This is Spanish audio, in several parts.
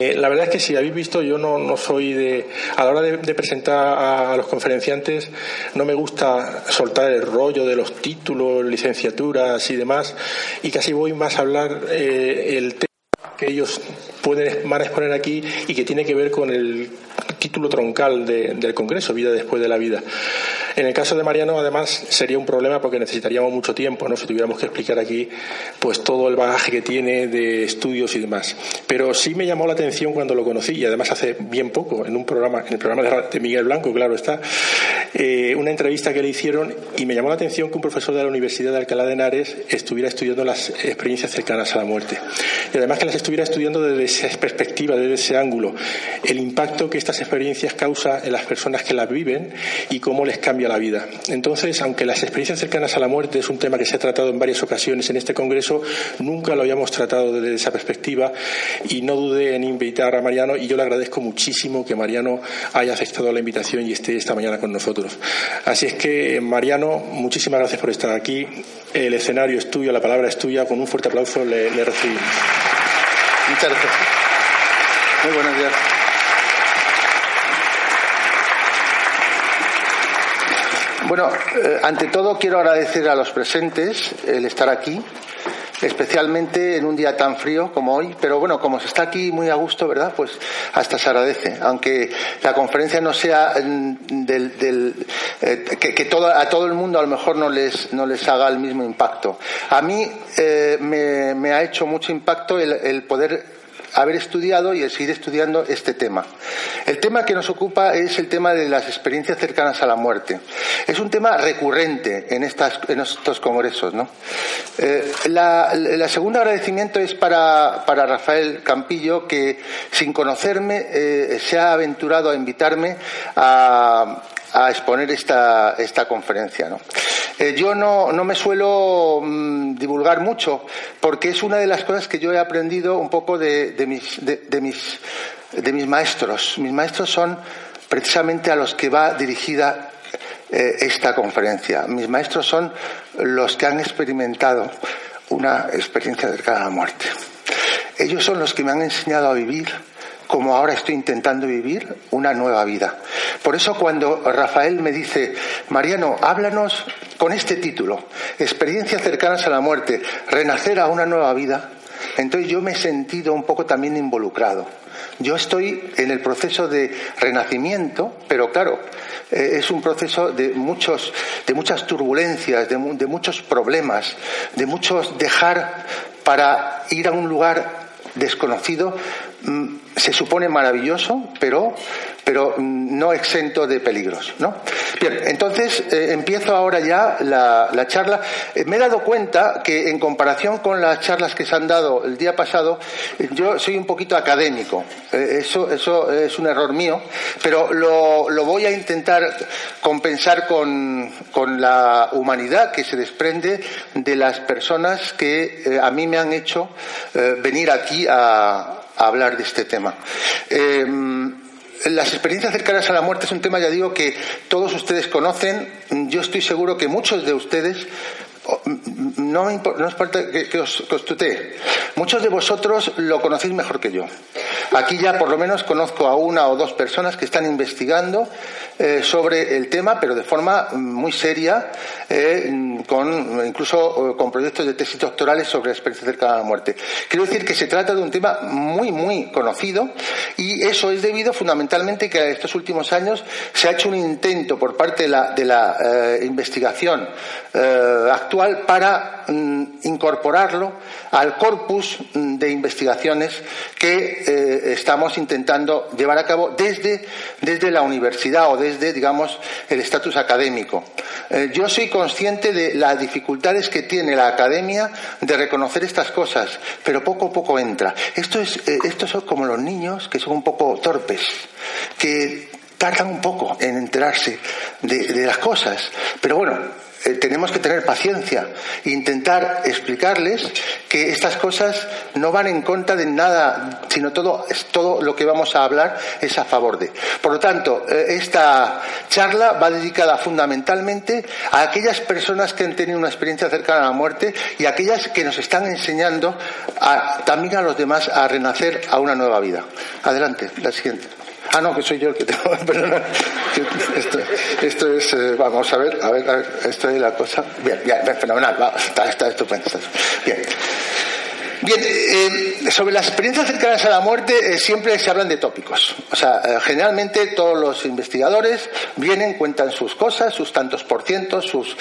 Eh, la verdad es que si habéis visto, yo no, soy de. A la hora de, presentar a, los conferenciantes, no me gusta soltar el rollo de los títulos, licenciaturas y demás, y casi voy más a hablar eh, el tema que ellos pueden, van exponer aquí y que tiene que ver con el título troncal del Congreso, Vida después de la vida. En el caso de Mariano, además, sería un problema porque necesitaríamos mucho tiempo, ¿no? Si tuviéramos que explicar aquí, pues todo el bagaje que tiene de estudios y demás. Pero sí me llamó la atención cuando lo conocí, y además hace bien poco, en un programa, en el programa de Miguel Blanco, claro está, eh, una entrevista que le hicieron, y me llamó la atención que un profesor de la Universidad de Alcalá de Henares estuviera estudiando las experiencias cercanas a la muerte. Y además que las estuviera estudiando desde esa perspectiva, desde ese ángulo, el impacto que estas experiencias causan en las personas que las viven y cómo les cambia la vida. Entonces, aunque las experiencias cercanas a la muerte es un tema que se ha tratado en varias ocasiones en este Congreso, nunca lo habíamos tratado desde esa perspectiva y no dudé en invitar a Mariano y yo le agradezco muchísimo que Mariano haya aceptado la invitación y esté esta mañana con nosotros. Así es que, Mariano, muchísimas gracias por estar aquí. El escenario es tuyo, la palabra es tuya. Con un fuerte aplauso le, le recibimos. Muchas gracias. Muy buenos días. Bueno, eh, ante todo quiero agradecer a los presentes el estar aquí, especialmente en un día tan frío como hoy, pero bueno, como se está aquí muy a gusto, ¿verdad? Pues hasta se agradece, aunque la conferencia no sea mm, del, eh, que, a todo el mundo a lo mejor no les, no les haga el mismo impacto. A mí eh, me, ha hecho mucho impacto el poder haber estudiado y seguir estudiando este tema. El tema que nos ocupa es el tema de las experiencias cercanas a la muerte. Es un tema recurrente en, estas, en estos congresos. ¿no? Eh, la, segunda agradecimiento es para, para, Rafael Campillo, que sin conocerme eh, se ha aventurado a invitarme a, a exponer esta, esta conferencia. ¿no? Eh, yo no, no, me suelo mm, divulgar mucho porque es una de las cosas que yo he aprendido un poco de, mis, de, mis, de mis maestros. Mis maestros son precisamente a los que va dirigida eh, esta conferencia. Mis maestros son los que han experimentado una experiencia cercana a la muerte. Ellos son los que me han enseñado a vivir como ahora estoy intentando vivir una nueva vida. Por eso cuando Rafael me dice, Mariano, háblanos con este título, Experiencias cercanas a la muerte, renacer a una nueva vida, entonces yo me he sentido un poco también involucrado. Yo estoy en el proceso de renacimiento, pero claro, eh, es un proceso de, muchos, de muchas turbulencias, de, de muchos problemas, de muchos dejar para ir a un lugar desconocido se supone maravilloso, pero, pero no exento de peligros. ¿no? Bien, entonces eh, empiezo ahora ya la, charla. Eh, me he dado cuenta que en comparación con las charlas que se han dado el día pasado, eh, yo soy un poquito académico. eso, eso es un error mío, pero lo, lo voy a intentar compensar con, con, la humanidad que se desprende de las personas que a mí me han hecho venir aquí a, hablar de este tema. Eh, las experiencias cercanas a la muerte es un tema, ya digo, que todos ustedes conocen. Yo estoy seguro que muchos de ustedes no, no es parte que, que os, que Muchos de vosotros lo conocéis mejor que yo. Aquí ya por lo menos conozco a una o dos personas que están investigando eh, sobre el tema, pero de forma muy seria, eh, con, incluso eh, con proyectos de tesis doctorales sobre la experiencia cercana a la muerte. Quiero decir que se trata de un tema muy, muy conocido y eso es debido fundamentalmente que en estos últimos años se ha hecho un intento por parte de la, de la investigación actual para mm, incorporarlo al corpus mm, de investigaciones que estamos intentando llevar a cabo desde, desde la universidad o desde, digamos, el estatus académico. Eh, yo soy consciente de las dificultades que tiene la academia de reconocer estas cosas, pero poco a poco entra. Esto es, eh, estos son como los niños que son un poco torpes, que tardan un poco en enterarse de, las cosas. Pero bueno, eh, tenemos que tener paciencia e intentar explicarles que estas cosas no van en contra de nada, sino todo, todo lo que vamos a hablar es a favor de. Por lo tanto, eh, esta charla va dedicada fundamentalmente a aquellas personas que han tenido una experiencia cercana a la muerte y a aquellas que nos están enseñando también a los demás a renacer a una nueva vida. Adelante, la siguiente. Ah, no, que soy yo el que tengo. Esto, esto es. Eh, vamos a ver, a ver, a ver, esto es la cosa. Bien, bien, fenomenal. Va, está, está estupendo. Está, bien. Bien, eh, sobre las experiencias cercanas a la muerte eh, siempre se hablan de tópicos. O sea, eh, generalmente todos los investigadores vienen, cuentan sus cosas, sus tantos por cientos, sus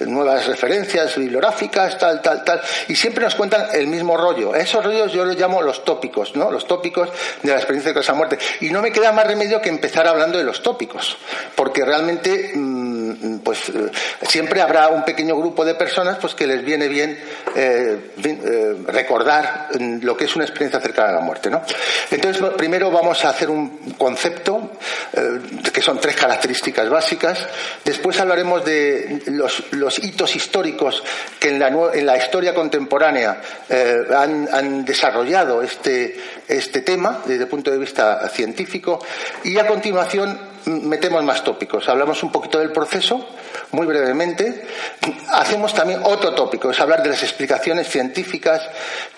nuevas referencias bibliográficas, tal, tal, tal, y siempre nos cuentan el mismo rollo. Esos rollos yo los llamo los tópicos, ¿no? Los tópicos de la experiencia cercana a la muerte. Y no me queda más remedio que empezar hablando de los tópicos, porque realmente, mm, pues, siempre habrá un pequeño grupo de personas, pues, que les viene bien eh, recordar lo que es una experiencia cercana a la muerte. ¿no? Entonces, primero vamos a hacer un concepto, eh, que son tres características básicas. Después hablaremos de los, hitos históricos que en la, historia contemporánea eh, han, han, desarrollado este, este tema desde el punto de vista científico. Y a continuación metemos más tópicos. Hablamos un poquito del proceso, muy brevemente. Hacemos también otro tópico, es hablar de las explicaciones científicas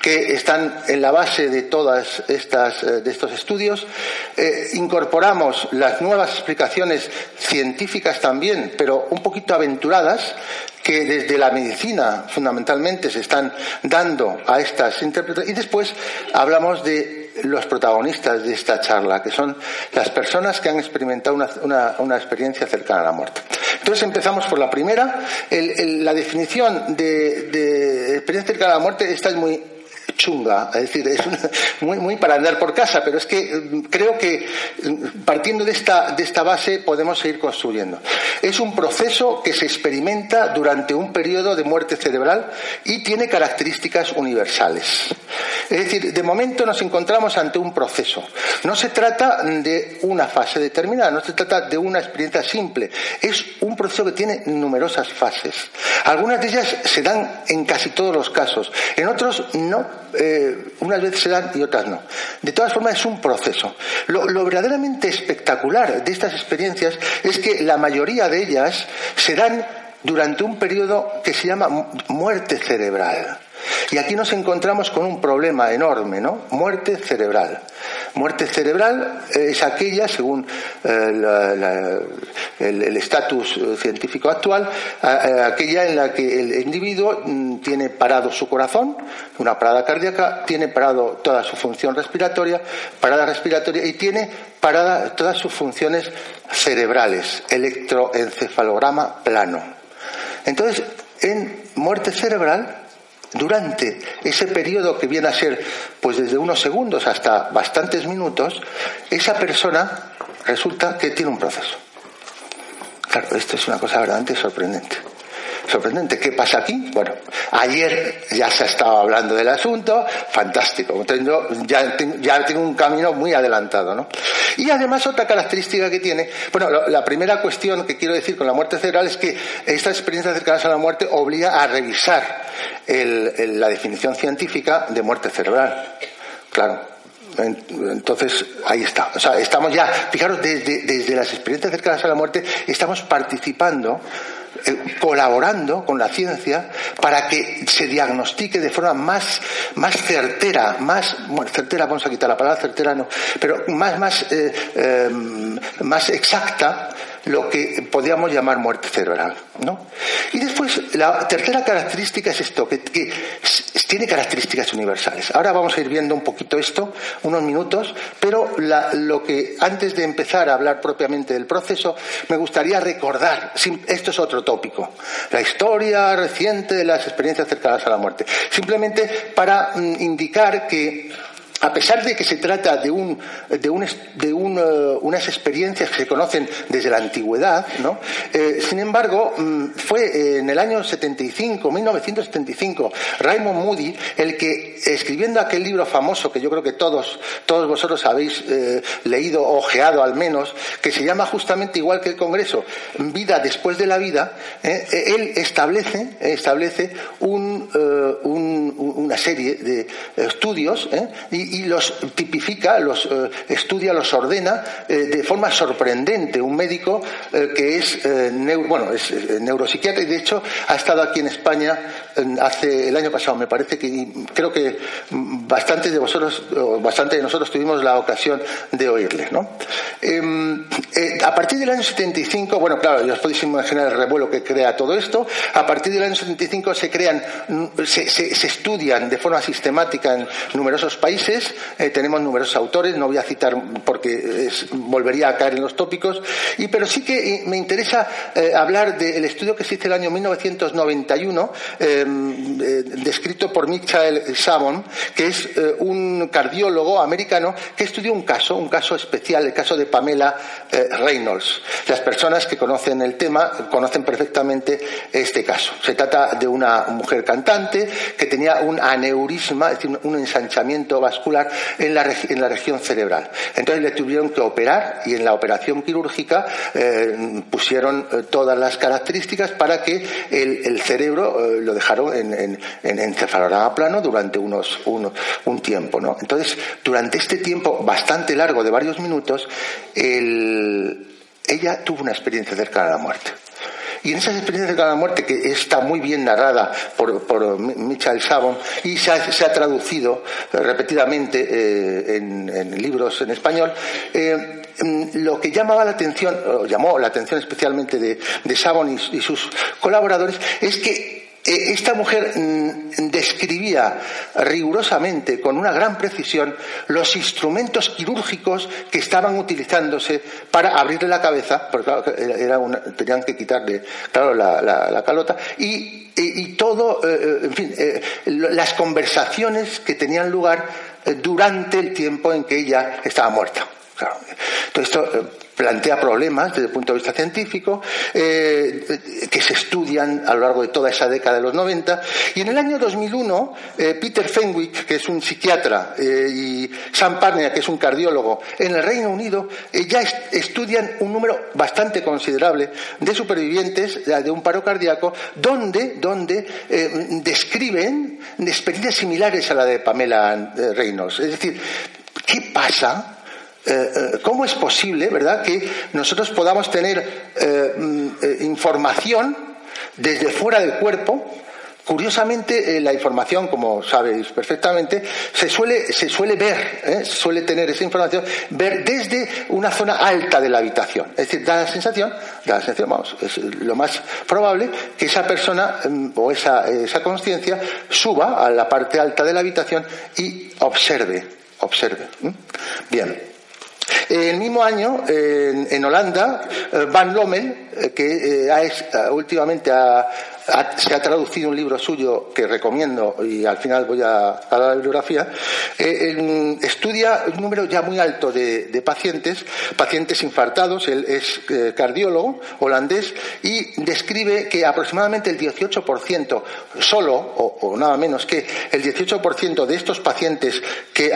que están en la base de todas estas eh, de estos estudios. Eh, incorporamos las nuevas explicaciones científicas también, pero un poquito aventuradas, que desde la medicina fundamentalmente se están dando a estas interpretaciones. Y después hablamos de los protagonistas de esta charla, que son las personas que han experimentado una, experiencia cercana a la muerte. Entonces empezamos por la primera. la definición de, de experiencia cercana a la muerte, esta es muy chunga, es decir, es muy, muy para andar por casa, pero es que mm, creo que mm, partiendo de esta, de esta base podemos seguir construyendo. Es un proceso que se experimenta durante un periodo de muerte cerebral y tiene características universales. Es decir, de momento nos encontramos ante un proceso. No se trata de una fase determinada, no se trata de una experiencia simple. Es un proceso que tiene numerosas fases. Algunas de ellas se dan en casi todos los casos, en otros no eh, unas veces se dan y otras no. De todas formas, es un proceso. Lo, verdaderamente espectacular de estas experiencias es que la mayoría de ellas se dan durante un periodo que se llama muerte cerebral. Y aquí nos encontramos con un problema enorme, ¿no? Muerte cerebral. Muerte cerebral es aquella, según eh, el estatus científico actual, aquella en la que el individuo mm, tiene parado su corazón, una parada cardíaca, tiene parado toda su función respiratoria, parada respiratoria y tiene parada todas sus funciones cerebrales, electroencefalograma plano. Entonces, en muerte cerebral, durante ese periodo que viene a ser pues desde unos segundos hasta bastantes minutos, esa persona resulta que tiene un proceso. Claro, esto es una cosa verdaderamente sorprendente sorprendente. ¿Qué pasa aquí? Bueno, ayer ya se ha estado hablando del asunto, fantástico. ya, ya tengo un camino muy adelantado, ¿no? Y además otra característica que tiene, bueno, la primera cuestión que quiero decir con la muerte cerebral es que esta experiencia cercana a la muerte obliga a revisar la definición científica de muerte cerebral. Claro, entonces, ahí está. O sea, estamos ya, fijaros, desde, las experiencias cercanas a la muerte, estamos participando colaborando con la ciencia para que se diagnostique de forma más, más certera, más, bueno, certera, vamos a quitar la palabra certera, no, pero más, más, eh, eh, más exacta lo que podríamos llamar muerte cerebral. ¿no? Y después, la tercera característica es esto, que, tiene características universales. Ahora vamos a ir viendo un poquito esto, unos minutos, pero lo que antes de empezar a hablar propiamente del proceso, me gustaría recordar, esto es otro tópico, la historia reciente de las experiencias cercanas a la muerte. Simplemente para mm, indicar que a pesar de que se trata de, un, de, un, de eh, unas experiencias que se conocen desde la antigüedad, ¿no? Eh, sin embargo, mm, fue en el año 75, 1975, Raymond Moody el que, escribiendo aquel libro famoso que yo creo que todos, todos vosotros habéis eh, leído ojeado al menos, que se llama justamente igual que el Congreso, Vida después de la vida, él establece, establece un, una serie de estudios y, y los tipifica, los eh, estudia, los ordena eh, de forma sorprendente. Un médico eh, que es, bueno, es neuropsiquiatra y de hecho ha estado aquí en España hace el año pasado, me parece que creo que bastantes de vosotros, bastante de nosotros tuvimos la ocasión de oírle. ¿no? Em, a partir del año 75, bueno, claro, ya os podéis imaginar el revuelo que crea todo esto. A partir del año 75 se crean, se, se estudian de forma sistemática en numerosos países eh, tenemos numerosos autores, no voy a citar porque volvería a caer en los tópicos, y, pero sí que eh, me interesa eh, hablar del estudio que se hizo el año 1991, em, descrito por Michael Savon, que es un cardiólogo americano que estudió un caso, un caso especial, el caso de Pamela Reynolds. Las personas que conocen el tema conocen perfectamente este caso. Se trata de una mujer cantante que tenía un aneurisma, es decir, un ensanchamiento vascular en la, en la región cerebral. Entonces le tuvieron que operar y en la operación quirúrgica eh, pusieron eh, todas las características para que el, cerebro eh, lo dejaron en, en, plano durante unos, un tiempo. Entonces, durante este tiempo bastante largo de varios minutos, ella tuvo una experiencia cercana a la muerte. Y en esas experiencias de la muerte, que está muy bien narrada por, por Michael Sabon y se ha, traducido eh, repetidamente eh, en, libros en español, eh, mm, lo que llamaba la atención, o llamó la atención especialmente de, de Sabon y sus colaboradores, es que esta mujer mm, describía rigurosamente, con una gran precisión, los instrumentos quirúrgicos que estaban utilizándose para abrirle la cabeza, porque tenían que quitarle, claro, la, calota, y, todo, eh, eh, en fin, las conversaciones que tenían lugar durante el tiempo en que ella estaba muerta. Plantea problemas desde el punto de vista científico eh, que se estudian a lo largo de toda esa década de los 90. Y en el año 2001, eh, Peter Fenwick, que es un psiquiatra, eh, y Sam Parnia, que es un cardiólogo, en el Reino Unido ya estudian un número bastante considerable de supervivientes de un paro cardíaco, donde, donde describen experiencias similares a la de Pamela Reynolds. Es decir, ¿qué pasa? Eh, eh, ¿cómo es posible, verdad, que nosotros podamos tener eh, mm, información desde fuera del cuerpo? Curiosamente, la información, como sabéis perfectamente, se suele, se suele ver, suele tener esa información, ver desde una zona alta de la habitación. Es decir, da la sensación, da la sensación, vamos, es lo más probable que esa persona mm, o esa, esa conciencia suba a la parte alta de la habitación y observe, observe. Bien. El mismo año, en, Holanda, eh, Van Lommel, eh, que eh, últimamente se ha traducido un libro suyo que recomiendo y al final voy a, a la bibliografía, estudia un número ya muy alto de, pacientes, pacientes infartados, él es cardiólogo holandés y describe que aproximadamente el 18%, solo o, o nada menos que el 18% de estos pacientes que